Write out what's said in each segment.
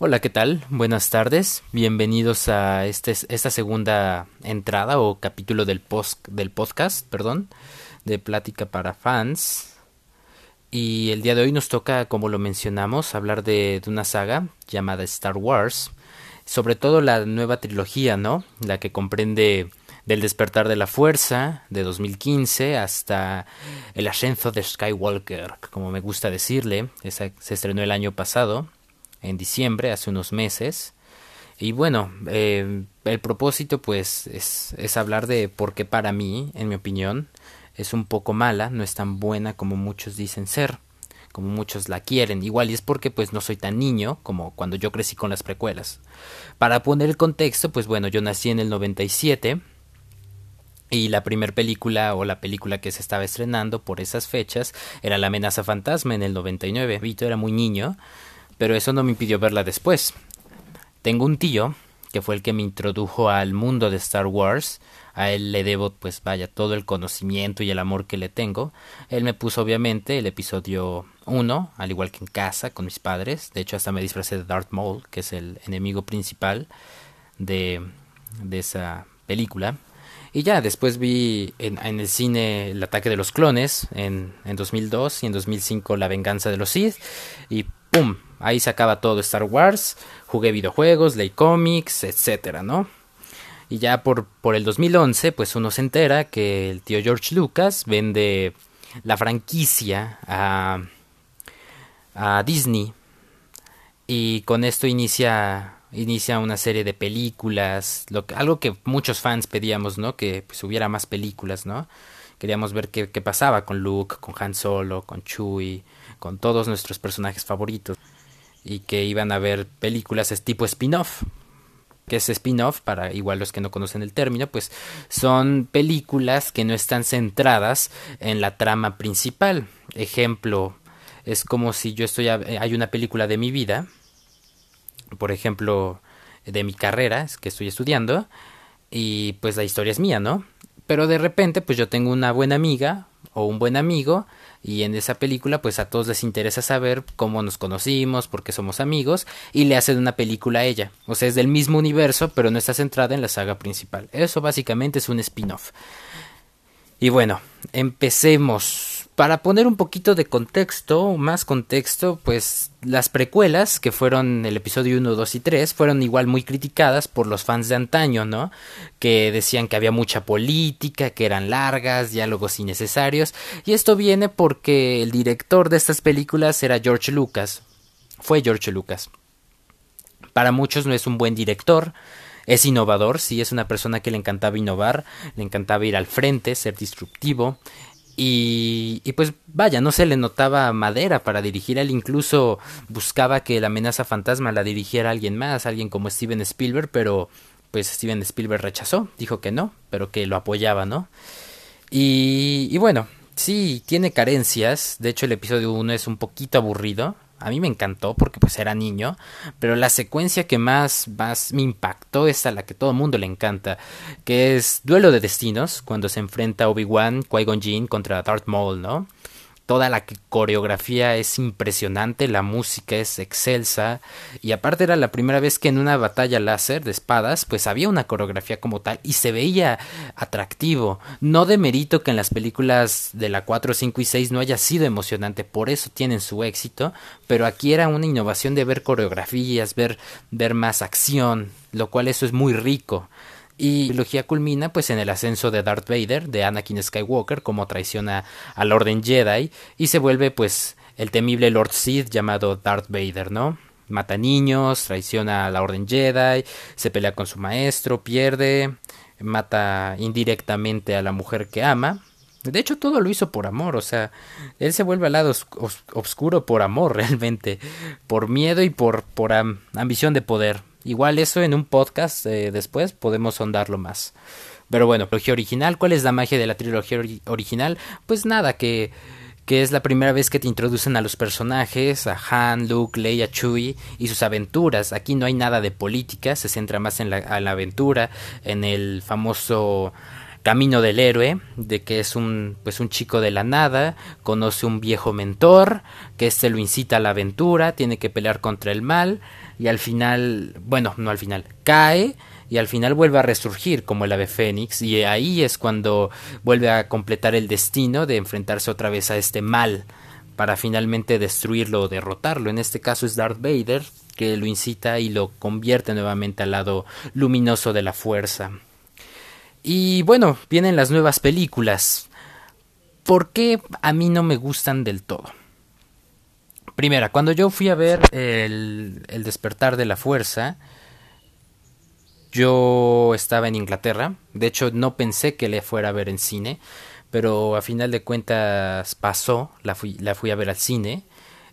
Hola, ¿qué tal? Buenas tardes. Bienvenidos a este, esta segunda entrada o capítulo del, post, del podcast, perdón, de Plática para Fans. Y el día de hoy nos toca, como lo mencionamos, hablar de, de una saga llamada Star Wars. Sobre todo la nueva trilogía, ¿no? La que comprende del despertar de la fuerza de 2015 hasta el ascenso de Skywalker, como me gusta decirle. Esa se estrenó el año pasado en diciembre, hace unos meses. Y bueno, eh, el propósito pues es, es hablar de por qué para mí, en mi opinión, es un poco mala, no es tan buena como muchos dicen ser, como muchos la quieren. Igual y es porque pues no soy tan niño como cuando yo crecí con las precuelas. Para poner el contexto, pues bueno, yo nací en el 97 y la primera película o la película que se estaba estrenando por esas fechas era La amenaza fantasma en el 99. Vito era muy niño pero eso no me impidió verla después. Tengo un tío que fue el que me introdujo al mundo de Star Wars. A él le debo, pues vaya, todo el conocimiento y el amor que le tengo. Él me puso obviamente el episodio 1, al igual que en casa, con mis padres. De hecho, hasta me disfracé de Darth Maul, que es el enemigo principal de, de esa película. Y ya, después vi en, en, el cine El ataque de los clones en, en 2002 y en 2005 La venganza de los Sith. Y ¡pum! Ahí se acaba todo Star Wars, jugué videojuegos, leí cómics, etcétera, ¿no? Y ya por, por el 2011, pues uno se entera que el tío George Lucas vende la franquicia a, a Disney. Y con esto inicia, inicia una serie de películas, lo algo que muchos fans pedíamos, ¿no? Que pues, hubiera más películas, ¿no? Queríamos ver qué, qué pasaba con Luke, con Han Solo, con Chewie, con todos nuestros personajes favoritos y que iban a ver películas es tipo spin-off. que es spin-off? Para igual los que no conocen el término, pues son películas que no están centradas en la trama principal. Ejemplo, es como si yo estoy hay una película de mi vida, por ejemplo, de mi carrera, que estoy estudiando, y pues la historia es mía, ¿no? Pero de repente, pues yo tengo una buena amiga o un buen amigo y en esa película pues a todos les interesa saber cómo nos conocimos, por qué somos amigos y le hacen una película a ella. O sea, es del mismo universo pero no está centrada en la saga principal. Eso básicamente es un spin-off. Y bueno, empecemos para poner un poquito de contexto, más contexto, pues las precuelas, que fueron el episodio 1, 2 y 3, fueron igual muy criticadas por los fans de antaño, ¿no? Que decían que había mucha política, que eran largas, diálogos innecesarios, y esto viene porque el director de estas películas era George Lucas, fue George Lucas. Para muchos no es un buen director, es innovador, sí, es una persona que le encantaba innovar, le encantaba ir al frente, ser disruptivo, y, y, pues vaya, no se le notaba madera para dirigir. Él incluso buscaba que la amenaza fantasma la dirigiera alguien más, alguien como Steven Spielberg, pero pues Steven Spielberg rechazó, dijo que no, pero que lo apoyaba, ¿no? Y, y bueno, sí, tiene carencias. De hecho, el episodio 1 es un poquito aburrido a mí me encantó porque pues era niño, pero la secuencia que más, más me impactó es a la que todo el mundo le encanta, que es Duelo de Destinos, cuando se enfrenta Obi-Wan, Qui-Gon Jinn contra Darth Maul, ¿no? Toda la coreografía es impresionante, la música es excelsa y aparte era la primera vez que en una batalla láser de espadas pues había una coreografía como tal y se veía atractivo. No de mérito que en las películas de la 4, 5 y 6 no haya sido emocionante, por eso tienen su éxito, pero aquí era una innovación de ver coreografías, ver, ver más acción, lo cual eso es muy rico. Y la trilogía culmina pues en el ascenso de Darth Vader, de Anakin Skywalker, como traiciona al Orden Jedi y se vuelve pues el temible Lord Sith llamado Darth Vader, ¿no? Mata niños, traiciona a la Orden Jedi, se pelea con su maestro, pierde, mata indirectamente a la mujer que ama. De hecho, todo lo hizo por amor, o sea, él se vuelve al lado oscuro por amor realmente, por miedo y por, por ambición de poder. Igual eso en un podcast eh, después podemos sondarlo más. Pero bueno, trilogía original, ¿cuál es la magia de la trilogía original? Pues nada, que, que es la primera vez que te introducen a los personajes, a Han, Luke, Leia, Chewie y sus aventuras. Aquí no hay nada de política, se centra más en la, en la aventura, en el famoso camino del héroe, de que es un pues un chico de la nada, conoce un viejo mentor, que este lo incita a la aventura, tiene que pelear contra el mal y al final, bueno, no al final, cae y al final vuelve a resurgir como el ave fénix y ahí es cuando vuelve a completar el destino de enfrentarse otra vez a este mal para finalmente destruirlo o derrotarlo. En este caso es Darth Vader que lo incita y lo convierte nuevamente al lado luminoso de la fuerza. Y bueno, vienen las nuevas películas. ¿Por qué a mí no me gustan del todo? Primera, cuando yo fui a ver el, el despertar de la fuerza, yo estaba en Inglaterra, de hecho no pensé que le fuera a ver en cine, pero a final de cuentas pasó, la fui, la fui a ver al cine,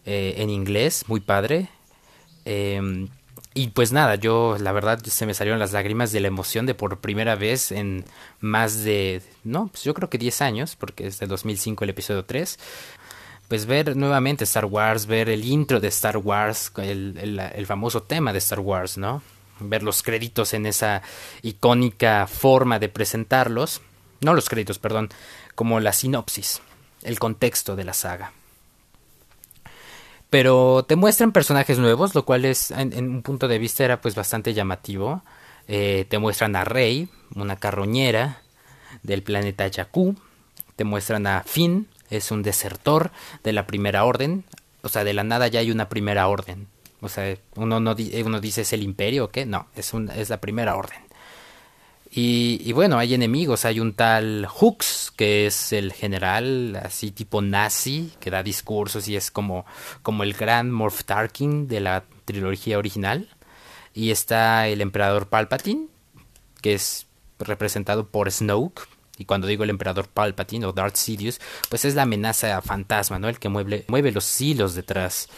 eh, en inglés, muy padre. Em, y pues nada, yo la verdad se me salieron las lágrimas de la emoción de por primera vez en más de, no, pues yo creo que 10 años, porque es de 2005 el episodio 3. Pues ver nuevamente Star Wars, ver el intro de Star Wars, el, el, el famoso tema de Star Wars, ¿no? ver los créditos en esa icónica forma de presentarlos, no los créditos, perdón, como la sinopsis, el contexto de la saga. Pero te muestran personajes nuevos, lo cual es, en, un punto de vista, era pues bastante llamativo. Eh, te muestran a Rey, una carroñera del planeta Jakku. Te muestran a Finn, es un desertor de la Primera Orden. O sea, de la nada ya hay una Primera Orden. O sea, uno, no, uno dice es el imperio o qué, no, es, un, es la primera orden. Y, bueno, hay enemigos, hay un tal Hooks, que es el general así tipo nazi, que da discursos y es como, como el gran Morph Tarkin de la trilogía original. Y está el emperador Palpatine, que es representado por Snoke. Y cuando digo el emperador Palpatine o Darth Sidious, pues es la amenaza fantasma, ¿no? El que mueve, mueve los hilos detrás.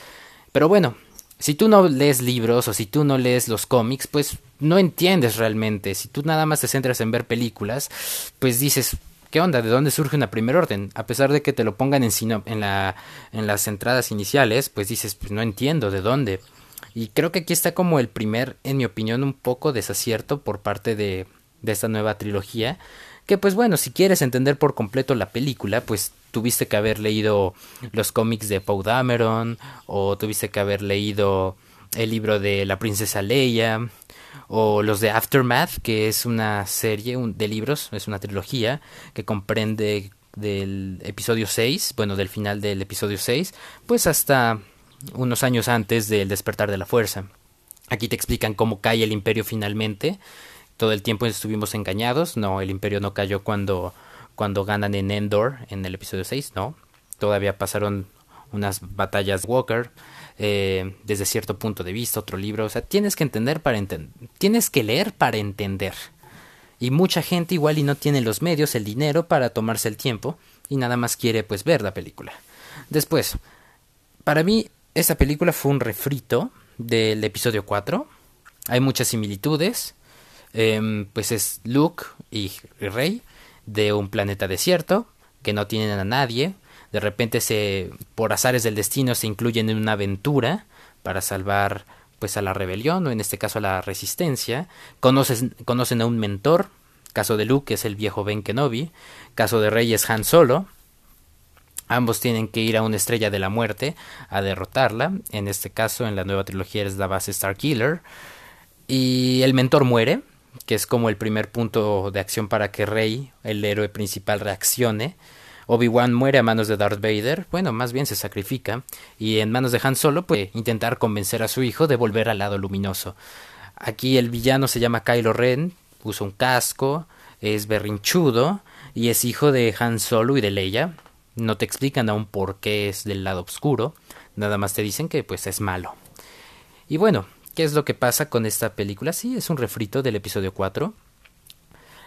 Pero bueno, si tú no lees libros o si tú no lees los cómics, pues no entiendes realmente. Si tú nada más te centras en ver películas, pues dices, ¿qué onda? ¿De dónde surge una primer orden? A pesar de que te lo pongan en, en, la, en las entradas iniciales, pues dices, pues no entiendo de dónde. Y creo que aquí está como el primer, en mi opinión, un poco desacierto por parte de, de esta nueva trilogía. Que pues bueno, si quieres entender por completo la película, pues tuviste que haber leído los cómics de Poe Dameron o tuviste que haber leído el libro de la princesa Leia o los de Aftermath, que es una serie de libros, es una trilogía que comprende del episodio 6, bueno, del final del episodio 6, pues hasta unos años antes del despertar de la fuerza. Aquí te explican cómo cae el imperio finalmente. Todo el tiempo estuvimos engañados. No, el imperio no cayó cuando cuando ganan en Endor en el episodio 6, no. Todavía pasaron unas batallas Walker eh, desde cierto punto de vista, otro libro. O sea, tienes que entender para entender. Tienes que leer para entender. Y mucha gente igual y no tiene los medios, el dinero para tomarse el tiempo y nada más quiere pues ver la película. Después, para mí esta película fue un refrito del episodio 4. Hay muchas similitudes. Em, pues es Luke y Rey de un planeta desierto, que no tienen a nadie, de repente se por azares del destino se incluyen en una aventura para salvar pues a la rebelión o en este caso a la resistencia, conocen, a un mentor, caso de Luke es el viejo Ben Kenobi, caso de Rey es Han Solo, ambos tienen que ir a una estrella de la muerte a derrotarla, en este caso en la nueva trilogía es la base Starkiller, y el mentor muere, que es como el primer punto de acción para que Rey, el héroe principal, reaccione. Obi-Wan muere a manos de Darth Vader, bueno, más bien se sacrifica, y en manos de Han Solo puede intentar convencer a su hijo de volver al lado luminoso. Aquí el villano se llama Kylo Ren, usa un casco, es berrinchudo y es hijo de Han Solo y de Leia. No te explican aún por qué es del lado oscuro, nada más te dicen que pues es malo. Y bueno, ¿Qué es lo que pasa con esta película? Sí, es un refrito del episodio 4.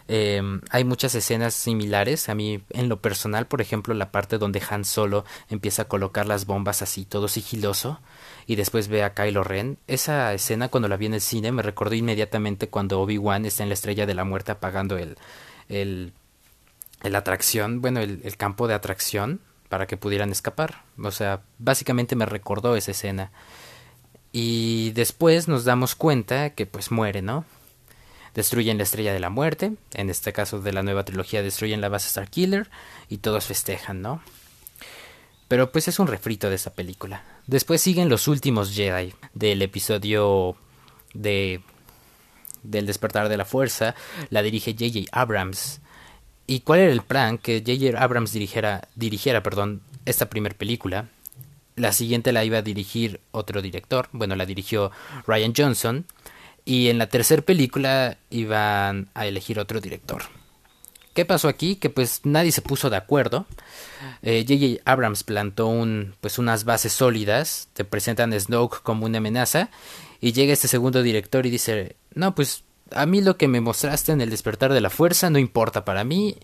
Em, hay muchas escenas similares. A mí, en lo personal, por ejemplo, la parte donde Han Solo empieza a colocar las bombas así, todo sigiloso, y después ve a Kylo Ren. Esa escena, cuando la vi en el cine, me recordó inmediatamente cuando Obi-Wan está en la estrella de la muerte apagando el, el, atracción, bueno, el, el campo de atracción para que pudieran escapar. O sea, básicamente me recordó esa escena. Y después nos damos cuenta que pues muere, ¿no? destruyen la estrella de la muerte, en este caso de la nueva trilogía destruyen la base Starkiller y todos festejan, ¿no? Pero pues es un refrito de esa película. Después siguen los últimos Jedi del episodio de del despertar de la fuerza, la dirige J.J. Abrams. ¿Y cuál era el plan? Que J.J. Abrams dirigiera, dirigiera perdón, esta primera película. La siguiente la iba a dirigir otro director, bueno, la dirigió Ryan Johnson. Y en la tercera película iban a elegir otro director. ¿Qué pasó aquí? Que pues nadie se puso de acuerdo. J.J. Eh, Abrams plantó un, pues unas bases sólidas, te presentan a Snoke como una amenaza y llega este segundo director y dice, no, pues a mí lo que me mostraste en el despertar de la fuerza no importa para mí,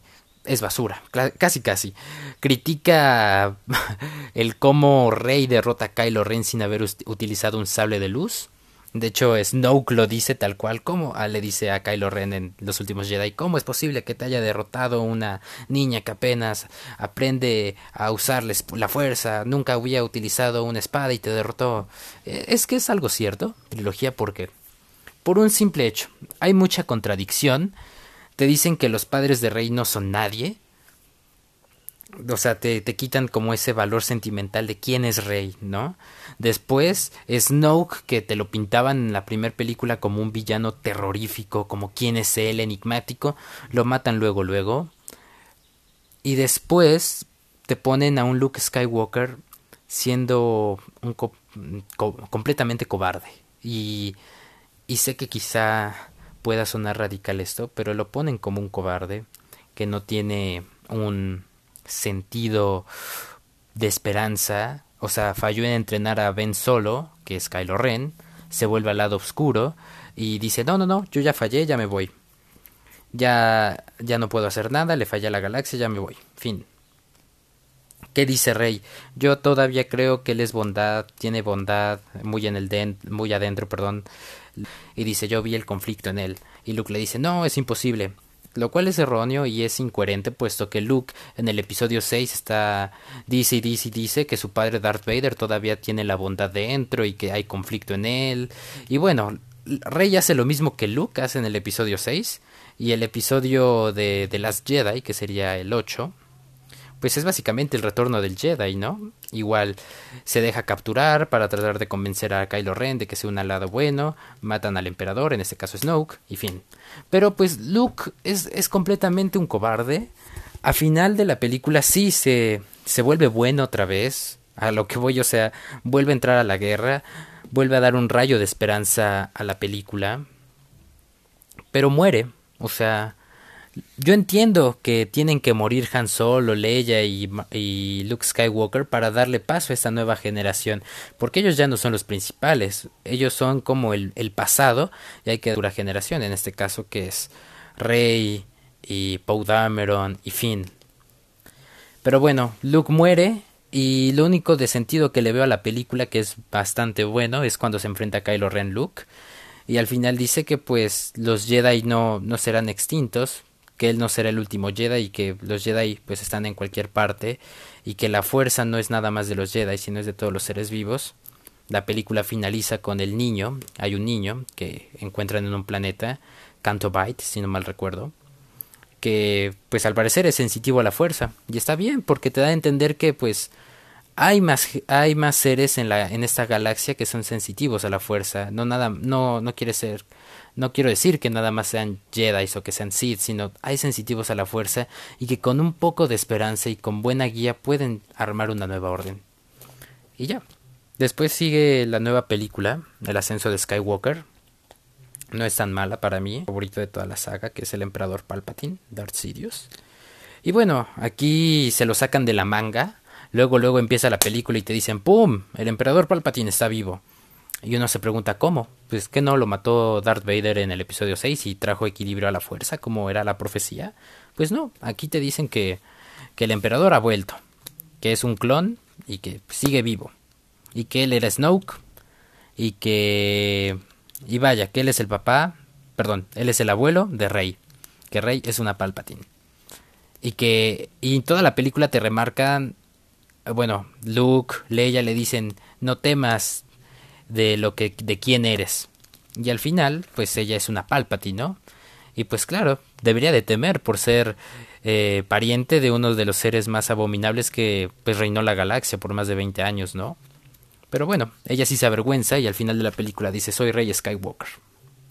es basura, casi casi. Critica el cómo Rey derrota a Kylo Ren sin haber utilizado un sable de luz. De hecho, Snoke lo dice tal cual como ah, le dice a Kylo Ren en los últimos Jedi, ¿cómo es posible que te haya derrotado una niña que apenas aprende a usar la fuerza, nunca había utilizado una espada y te derrotó? Eh, es que es algo cierto, trilogía, porque por un simple hecho, hay mucha contradicción, te dicen que los padres de Rey no son nadie, o sea, te, te, quitan como ese valor sentimental de quién es rey, ¿no? Después, Snoke, que te lo pintaban en la primera película como un villano terrorífico, como quién es él, enigmático, lo matan luego, luego. Y después te ponen a un Luke Skywalker siendo un completamente cobarde. Y, y sé que quizá pueda sonar radical esto, pero lo ponen como un cobarde que no tiene un sentido de esperanza, o sea, falló en entrenar a Ben Solo, que es Kylo Ren, se vuelve al lado oscuro y dice, no, no, no, yo ya fallé, ya me voy. Ya, ya no puedo hacer nada, le falla la galaxia, ya me voy. Fin. ¿Qué dice Rey? Yo todavía creo que él es bondad, tiene bondad muy en el muy adentro, perdón. Y dice, yo vi el conflicto en él. Y Luke le dice, no, es imposible. Lo cual es erróneo y es incoherente puesto que Luke en el episodio 6 está dice y dice y dice que su padre Darth Vader todavía tiene la bondad dentro y que hay conflicto en él. Y bueno Rey hace lo mismo que Luke hace en el episodio 6 y el episodio de The Last Jedi que sería el 8 pues es básicamente el retorno del Jedi, ¿no? Igual se deja capturar para tratar de convencer a Kylo Ren de que sea un alado bueno, matan al emperador, en este caso Snoke, y fin. Pero pues Luke es, es completamente un cobarde. A final de la película sí se, se vuelve bueno otra vez, a lo que voy, o sea, vuelve a entrar a la guerra, vuelve a dar un rayo de esperanza a la película, pero muere, o sea, yo entiendo que tienen que morir Han Solo, Leia y, Luke Skywalker para darle paso a esta nueva generación, porque ellos ya no son los principales, ellos son como el, pasado y hay que dura generación, en este caso que es Rey y Poe Dameron y Finn. Pero bueno, Luke muere y lo único de sentido que le veo a la película que es bastante bueno es cuando se enfrenta a Kylo Ren Luke y al final dice que pues los Jedi no, no serán extintos que él no será el último Jedi y que los Jedi pues están en cualquier parte y que la fuerza no es nada más de los Jedi sino es de todos los seres vivos. La película finaliza con el niño, hay un niño que encuentran en un planeta, Canto Bite, si no mal recuerdo, que pues al parecer es sensitivo a la fuerza. Y está bien porque te da a entender que pues hay más hay más seres en la en esta galaxia que son sensitivos a la fuerza, no nada no no quiere ser no quiero decir que nada más sean Jedi o que sean Sith, sino hay sensitivos a la fuerza y que con un poco de esperanza y con buena guía pueden armar una nueva orden. Y ya. Después sigue la nueva película, El ascenso de Skywalker. No es tan mala para mí, favorito de toda la saga, que es el emperador Palpatine, Darth Sidious. Y bueno, aquí se lo sacan de la manga. Luego, luego empieza la película y te dicen, ¡pum! El emperador Palpatine está vivo. Y uno se pregunta cómo. Pues que no lo mató Darth Vader en el episodio 6 y trajo equilibrio a la fuerza, como era la profecía. Pues no, aquí te dicen que, que el emperador ha vuelto, que es un clon y que sigue vivo. Y que él era Snoke y que... Y vaya, que él es el papá, perdón, él es el abuelo de Rey, que Rey es una Palpatine. Y que y toda la película te remarcan, bueno, Luke, Leia le dicen, no temas, de lo que de quién eres. Y al final, pues ella es una Palpatine, ¿no? Y pues claro, debería de temer por ser eh, pariente de uno de los seres más abominables que pues reinó la galaxia por más de 20 años, ¿no? Pero bueno, ella sí se avergüenza y al final de la película dice soy Rey Skywalker.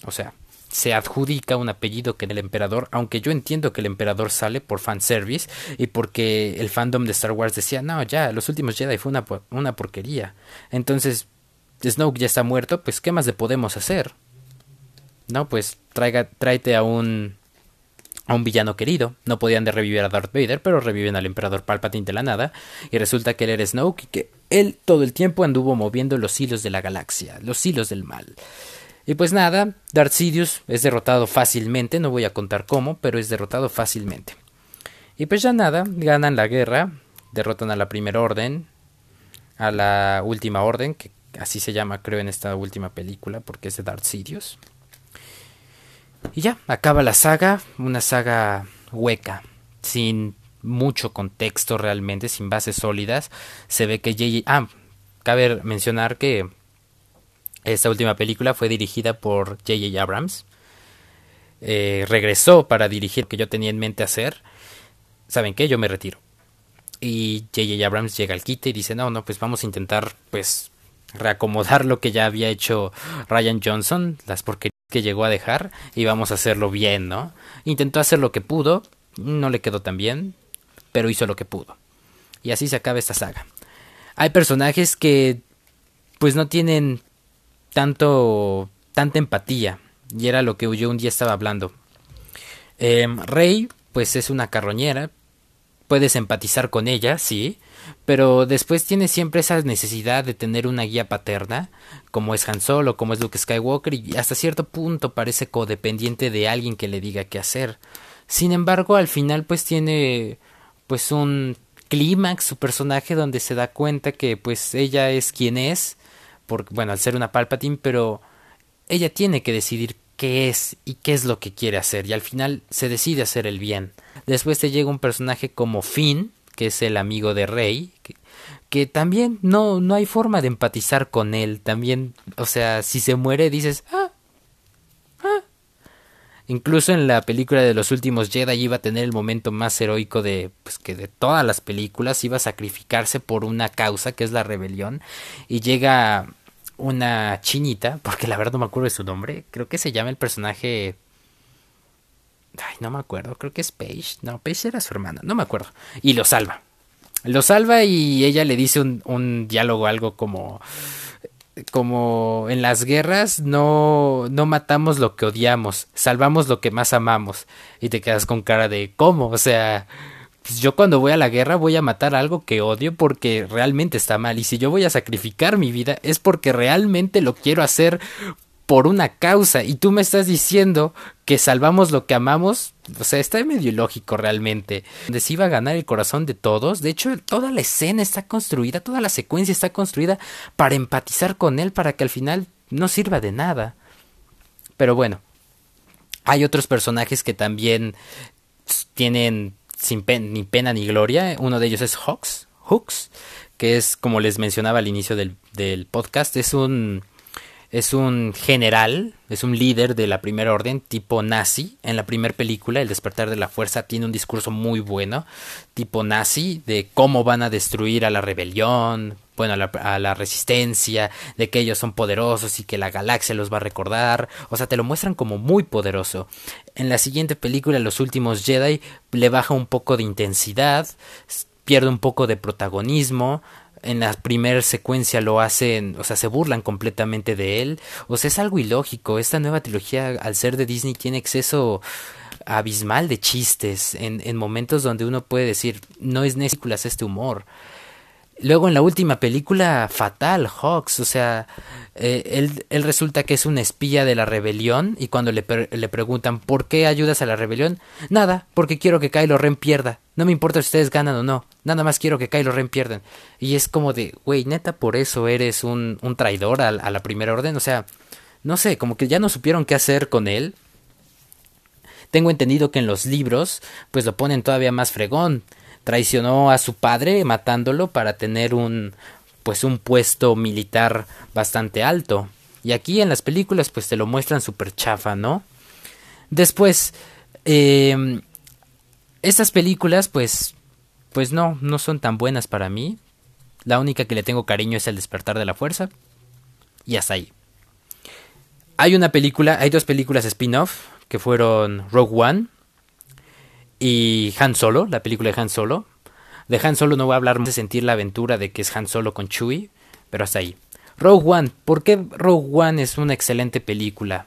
O sea, se adjudica un apellido que el emperador, aunque yo entiendo que el emperador sale por fanservice y porque el fandom de Star Wars decía, no, ya, los últimos Jedi fue una, una porquería. Entonces, Snoke ya está muerto, pues ¿qué más le podemos hacer? No, pues traiga, tráete a un a un villano querido. No podían de revivir a Darth Vader, pero reviven al emperador Palpatine de la nada. Y resulta que él era Snoke y que él todo el tiempo anduvo moviendo los hilos de la galaxia, los hilos del mal. Y pues nada, Darth Sidious es derrotado fácilmente, no voy a contar cómo, pero es derrotado fácilmente. Y pues ya nada, ganan la guerra, derrotan a la primera orden, a la última orden, que así se llama creo en esta última película, porque es de Darth Sidious. Y ya, acaba la saga, una saga hueca, sin mucho contexto realmente, sin bases sólidas. Se ve que J.J. Ah, cabe mencionar que esta última película fue dirigida por J.J. Abrams. Eh, regresó para dirigir lo que yo tenía en mente hacer. ¿Saben qué? Yo me retiro. Y J.J. Abrams llega al quite y dice, no, no, pues vamos a intentar, pues, reacomodar lo que ya había hecho Ryan Johnson, las porquerías que llegó a dejar, y vamos a hacerlo bien, ¿no? Intentó hacer lo que pudo, no le quedó tan bien, pero hizo lo que pudo. Y así se acaba esta saga. Hay personajes que, pues, no tienen tanto tanta empatía y era lo que yo un día estaba hablando. Em, Rey, pues es una carroñera, puedes empatizar con ella, sí, pero después tiene siempre esa necesidad de tener una guía paterna, como es Han Solo, como es Luke Skywalker, y hasta cierto punto parece codependiente de alguien que le diga qué hacer. Sin embargo, al final pues tiene pues un clímax su personaje donde se da cuenta que pues ella es quien es por, bueno, al ser una Palpatine, pero ella tiene que decidir qué es y qué es lo que quiere hacer y al final se decide hacer el bien. Después te llega un personaje como Finn, que es el amigo de Rey, que, también no, no hay forma de empatizar con él, también, o sea, si se muere dices, ah, Incluso en la película de los últimos Jedi iba a tener el momento más heroico de pues que de todas las películas. Iba a sacrificarse por una causa que es la rebelión. Y llega una chinita, porque la verdad no me acuerdo de su nombre, creo que se llama el personaje Ay, no me acuerdo, creo que es Paige. No, Paige era su hermana, no me acuerdo. Y lo salva. Lo salva y ella le dice un, diálogo algo como como en las guerras no, no matamos lo que odiamos, salvamos lo que más amamos. Y te quedas con cara de ¿cómo? O sea, pues yo cuando voy a la guerra voy a matar algo que odio porque realmente está mal. Y si yo voy a sacrificar mi vida es porque realmente lo quiero hacer por una causa y tú me estás diciendo que salvamos lo que amamos, o sea, está medio ilógico realmente. Donde se iba a ganar el corazón de todos, de hecho, toda la escena está construida, toda la secuencia está construida para empatizar con él, para que al final no sirva de nada. Pero bueno, hay otros personajes que también tienen sin ni pena ni gloria. Uno de ellos es Hawks, Hooks, que es como les mencionaba al inicio del, del podcast, es un es un general, es un líder de la primera orden tipo nazi. En la primera película, El despertar de la fuerza, tiene un discurso muy bueno, tipo nazi, de cómo van a destruir a la rebelión, bueno, a la, resistencia, de que ellos son poderosos y que la galaxia los va a recordar. O sea, te lo muestran como muy poderoso. En la siguiente película, Los últimos Jedi, le baja un poco de intensidad, pierde un poco de protagonismo, en la primera secuencia lo hacen, o sea, se burlan completamente de él. O sea, es algo ilógico. Esta nueva trilogía, al ser de Disney, tiene exceso abismal de chistes en, en momentos donde uno puede decir, no es necesario este humor. Luego en la última película, fatal, Hawks, o sea, eh, él, él, resulta que es un espía de la rebelión y cuando le, le, preguntan ¿por qué ayudas a la rebelión? Nada, porque quiero que Kylo Ren pierda. No me importa si ustedes ganan o no, nada más quiero que Kylo Ren pierdan. Y es como de, güey, neta, por eso eres un, un traidor a, a la primera orden. O sea, no sé, como que ya no supieron qué hacer con él. Tengo entendido que en los libros, pues lo ponen todavía más fregón traicionó a su padre matándolo para tener un pues un puesto militar bastante alto. Y aquí en las películas pues te lo muestran súper chafa, ¿no? Después, em, estas películas, pues, pues no, no son tan buenas para mí. La única que le tengo cariño es El despertar de la fuerza. Y hasta ahí. Hay una película, hay dos películas spin-off que fueron Rogue One y Han Solo, la película de Han Solo. De Han Solo no voy a hablar más de sentir la aventura de que es Han Solo con Chewie, pero hasta ahí. Rogue One, ¿por qué Rogue One es una excelente película?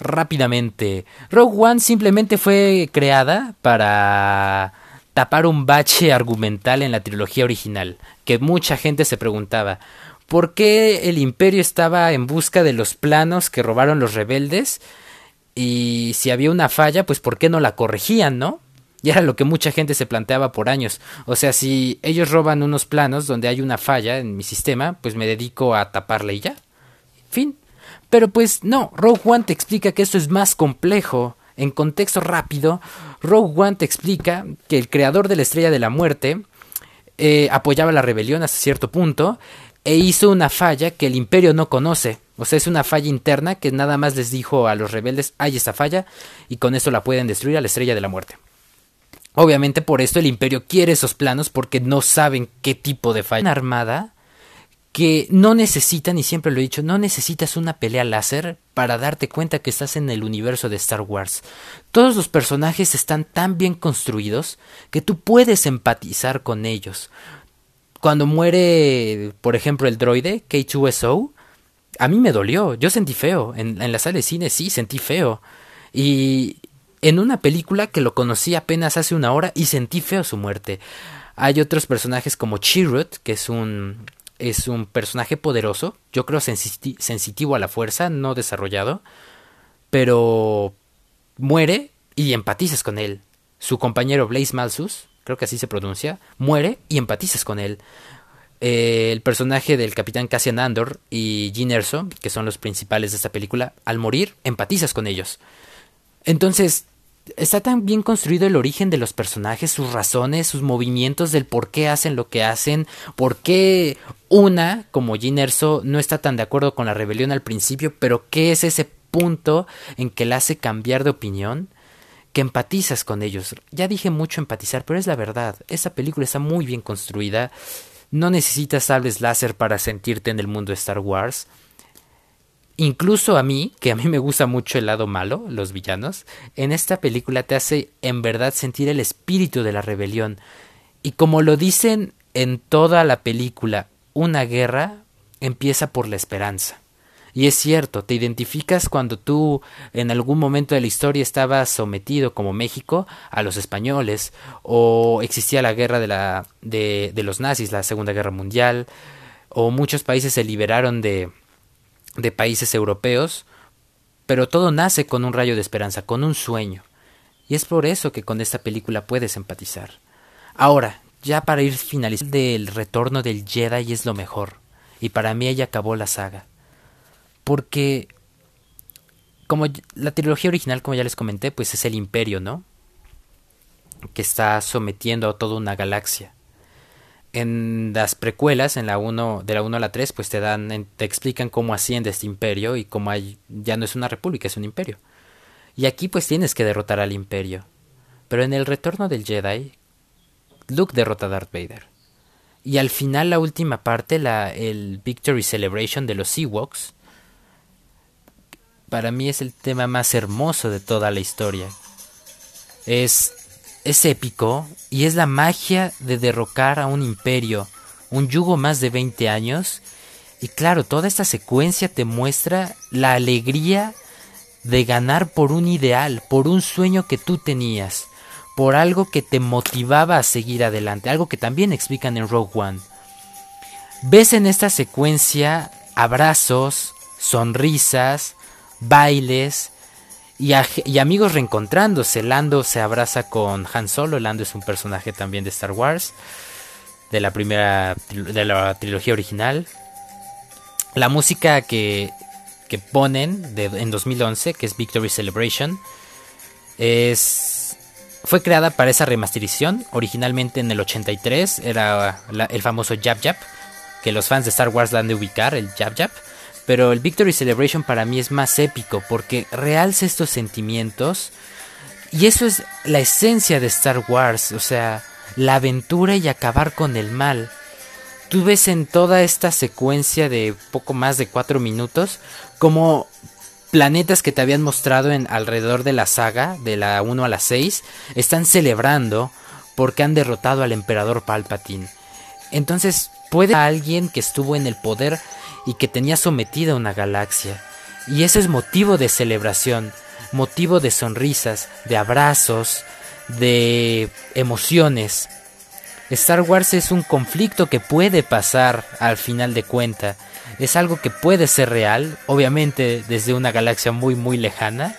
Rápidamente, Rogue One simplemente fue creada para tapar un bache argumental en la trilogía original, que mucha gente se preguntaba, ¿por qué el imperio estaba en busca de los planos que robaron los rebeldes? Y si había una falla, pues ¿por qué no la corregían, no? Y era lo que mucha gente se planteaba por años. O sea, si ellos roban unos planos donde hay una falla en mi sistema, pues me dedico a taparla y ya. Fin. Pero pues no, Rogue One te explica que esto es más complejo. En contexto rápido, Rogue One te explica que el creador de la Estrella de la Muerte eh, apoyaba la rebelión hasta cierto punto e hizo una falla que el imperio no conoce. O sea, es una falla interna que nada más les dijo a los rebeldes, hay esta falla y con eso la pueden destruir a la Estrella de la Muerte. Obviamente por esto el imperio quiere esos planos porque no saben qué tipo de falla. armada que no necesitan, y siempre lo he dicho, no necesitas una pelea láser para darte cuenta que estás en el universo de Star Wars. Todos los personajes están tan bien construidos que tú puedes empatizar con ellos. Cuando muere, por ejemplo, el droide K2SO, a mí me dolió, yo sentí feo. En, en la sala de cine sí, sentí feo. Y, en una película que lo conocí apenas hace una hora y sentí feo su muerte. Hay otros personajes como Chirrut, que es un, es un personaje poderoso, yo creo sensitivo a la fuerza, no desarrollado, pero muere y empatizas con él. Su compañero Blaze Malsus, creo que así se pronuncia, muere y empatizas con él. Eh, el personaje del capitán Cassian Andor y Gene Erso, que son los principales de esta película, al morir empatizas con ellos. Entonces, está tan bien construido el origen de los personajes, sus razones, sus movimientos, del por qué hacen lo que hacen, por qué una, como Jean Erso, no está tan de acuerdo con la rebelión al principio, pero qué es ese punto en que la hace cambiar de opinión, que empatizas con ellos. Ya dije mucho empatizar, pero es la verdad, esa película está muy bien construida, no necesitas sables láser para sentirte en el mundo de Star Wars, incluso a mí, que a mí me gusta mucho el lado malo, los villanos, en esta película te hace en verdad sentir el espíritu de la rebelión. Y como lo dicen en toda la película, una guerra empieza por la esperanza. Y es cierto, te identificas cuando tú en algún momento de la historia estabas sometido como México a los españoles o existía la guerra de, de los nazis, la Segunda Guerra Mundial, o muchos países se liberaron de, de países europeos, pero todo nace con un rayo de esperanza, con un sueño. Y es por eso que con esta película puedes empatizar. Ahora, ya para ir finalizando, el retorno del Jedi es lo mejor. Y para mí ella acabó la saga. Porque, como la trilogía original, como ya les comenté, pues es el imperio, ¿no? Que está sometiendo a toda una galaxia en las precuelas, en la 1, de la 1 a la 3, pues te dan, te explican cómo asciende este imperio y cómo hay, ya no es una república, es un imperio. Y aquí pues tienes que derrotar al imperio. Pero en el retorno del Jedi, Luke derrota a Darth Vader. Y al final la última parte, la, el Victory Celebration de los Ewoks, para mí es el tema más hermoso de toda la historia. Es es épico y es la magia de derrocar a un imperio, un yugo más de 20 años. Y claro, toda esta secuencia te muestra la alegría de ganar por un ideal, por un sueño que tú tenías, por algo que te motivaba a seguir adelante, algo que también explican en Rogue One. Ves en esta secuencia abrazos, sonrisas, bailes, y, amigos reencontrándose. Lando se abraza con Han Solo. Lando es un personaje también de Star Wars. De la primera. de la trilogía original. La música que, que ponen en 2011, que es Victory Celebration, es, fue creada para esa remasterización. Originalmente en el 83 era el famoso Jab Jab, que los fans de Star Wars dan de ubicar, el Jab Jab. Pero el Victory Celebration para mí es más épico porque realza estos sentimientos y eso es la esencia de Star Wars, o sea, la aventura y acabar con el mal. Tú ves en toda esta secuencia de poco más de cuatro minutos como planetas que te habían mostrado en alrededor de la saga, de la 1 a la 6, están celebrando porque han derrotado al emperador Palpatine. Entonces, puede alguien que estuvo en el poder y que tenía sometida una galaxia. Y ese es motivo de celebración, motivo de sonrisas, de abrazos, de emociones. Star Wars es un conflicto que puede pasar al final de cuenta. Es algo que puede ser real, obviamente desde una galaxia muy muy lejana,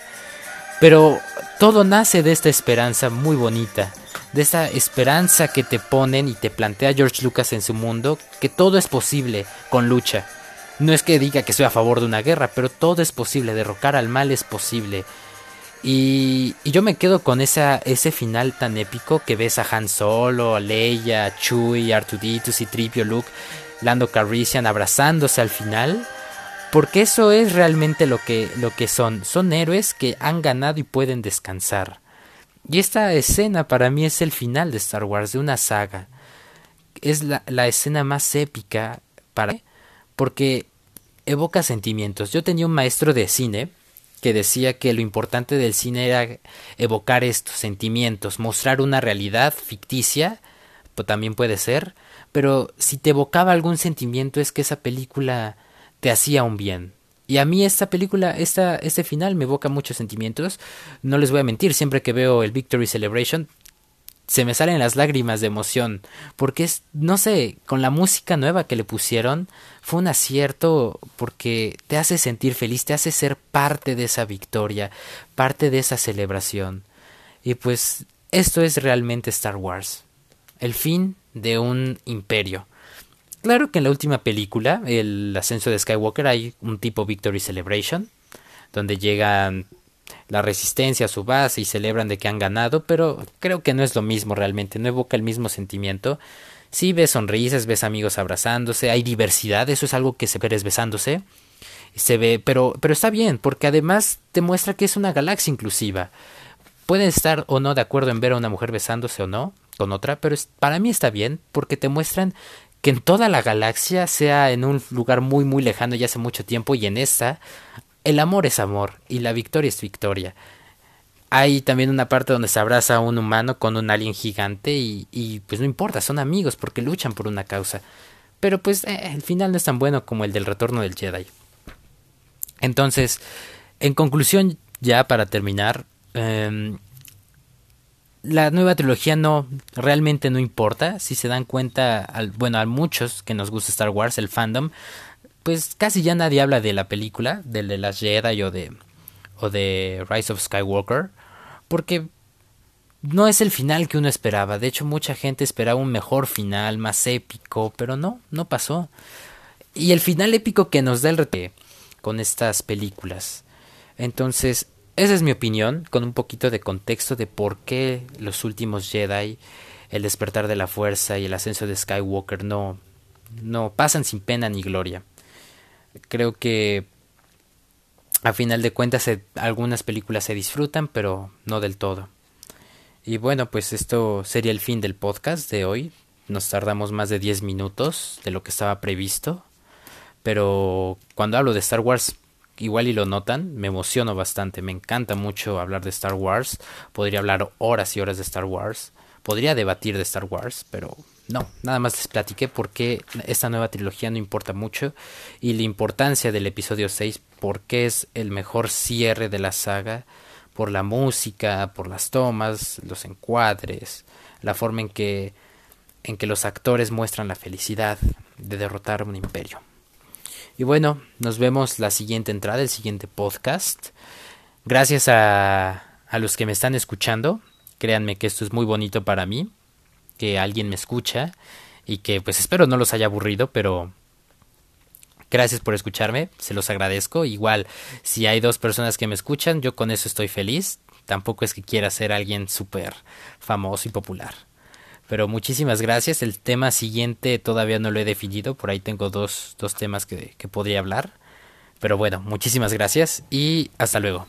pero todo nace de esta esperanza muy bonita, de esta esperanza que te ponen y te plantea George Lucas en su mundo, que todo es posible con lucha. No es que diga que soy a favor de una guerra, pero todo es posible, derrocar al mal es posible. Y, yo me quedo con esa, ese final tan épico que ves a Han Solo, a Leia, a Chewie, Artuditus Tripio, Luke, Lando Calrissian abrazándose al final. Porque eso es realmente lo que, lo que son. Son héroes que han ganado y pueden descansar. Y esta escena para mí es el final de Star Wars, de una saga. Es la, escena más épica para porque evoca sentimientos. Yo tenía un maestro de cine que decía que lo importante del cine era evocar estos sentimientos, mostrar una realidad ficticia, pues también puede ser, pero si te evocaba algún sentimiento es que esa película te hacía un bien. Y a mí esta película, esta, este final me evoca muchos sentimientos. No les voy a mentir, siempre que veo el Victory Celebration se me salen las lágrimas de emoción, porque es, no sé, con la música nueva que le pusieron, fue un acierto porque te hace sentir feliz, te hace ser parte de esa victoria, parte de esa celebración. Y pues esto es realmente Star Wars, el fin de un imperio. Claro que en la última película, el ascenso de Skywalker, hay un tipo Victory Celebration, donde llegan la resistencia a su base y celebran de que han ganado, pero creo que no es lo mismo realmente, no evoca el mismo sentimiento. Sí ves sonrisas, ves amigos abrazándose, hay diversidad, eso es algo que se ve besándose. Se ve, pero, pero está bien, porque además te muestra que es una galaxia inclusiva. Pueden estar o no de acuerdo en ver a una mujer besándose o no con otra, pero para mí está bien, porque te muestran que en toda la galaxia, sea en un lugar muy muy lejano ya hace mucho tiempo y en esta, el amor es amor y la victoria es victoria. Hay también una parte donde se abraza a un humano con un alien gigante y, y pues no importa, son amigos porque luchan por una causa. Pero pues eh, el final no es tan bueno como el del retorno del Jedi. Entonces, en conclusión, ya para terminar, em, la nueva trilogía no realmente no importa. Si se dan cuenta, al, bueno, a muchos que nos gusta Star Wars, el fandom, pues casi ya nadie habla de la película, de, de las Jedi o de, o de Rise of Skywalker, porque no es el final que uno esperaba. De hecho, mucha gente esperaba un mejor final, más épico, pero no, no pasó. Y el final épico que nos da el rete con estas películas. Entonces, esa es mi opinión, con un poquito de contexto de por qué los últimos Jedi, el despertar de la fuerza y el ascenso de Skywalker no, no pasan sin pena ni gloria. Creo que a final de cuentas algunas películas se disfrutan, pero no del todo. Y bueno, pues esto sería el fin del podcast de hoy. Nos tardamos más de 10 minutos de lo que estaba previsto. Pero cuando hablo de Star Wars, igual y lo notan, me emociono bastante. Me encanta mucho hablar de Star Wars. Podría hablar horas y horas de Star Wars. Podría debatir de Star Wars, pero no, nada más les platiqué por qué esta nueva trilogía no importa mucho y la importancia del episodio 6, porque es el mejor cierre de la saga, por la música, por las tomas, los encuadres, la forma en que, en que los actores muestran la felicidad de derrotar un imperio. Y bueno, nos vemos la siguiente entrada, el siguiente podcast. Gracias a, a los que me están escuchando. Créanme que esto es muy bonito para mí que alguien me escucha y que pues espero no los haya aburrido, pero gracias por escucharme, se los agradezco. Igual, si hay dos personas que me escuchan, yo con eso estoy feliz. Tampoco es que quiera ser alguien súper famoso y popular. Pero muchísimas gracias. El tema siguiente todavía no lo he definido. Por ahí tengo dos, dos temas que, que podría hablar. Pero bueno, muchísimas gracias y hasta luego.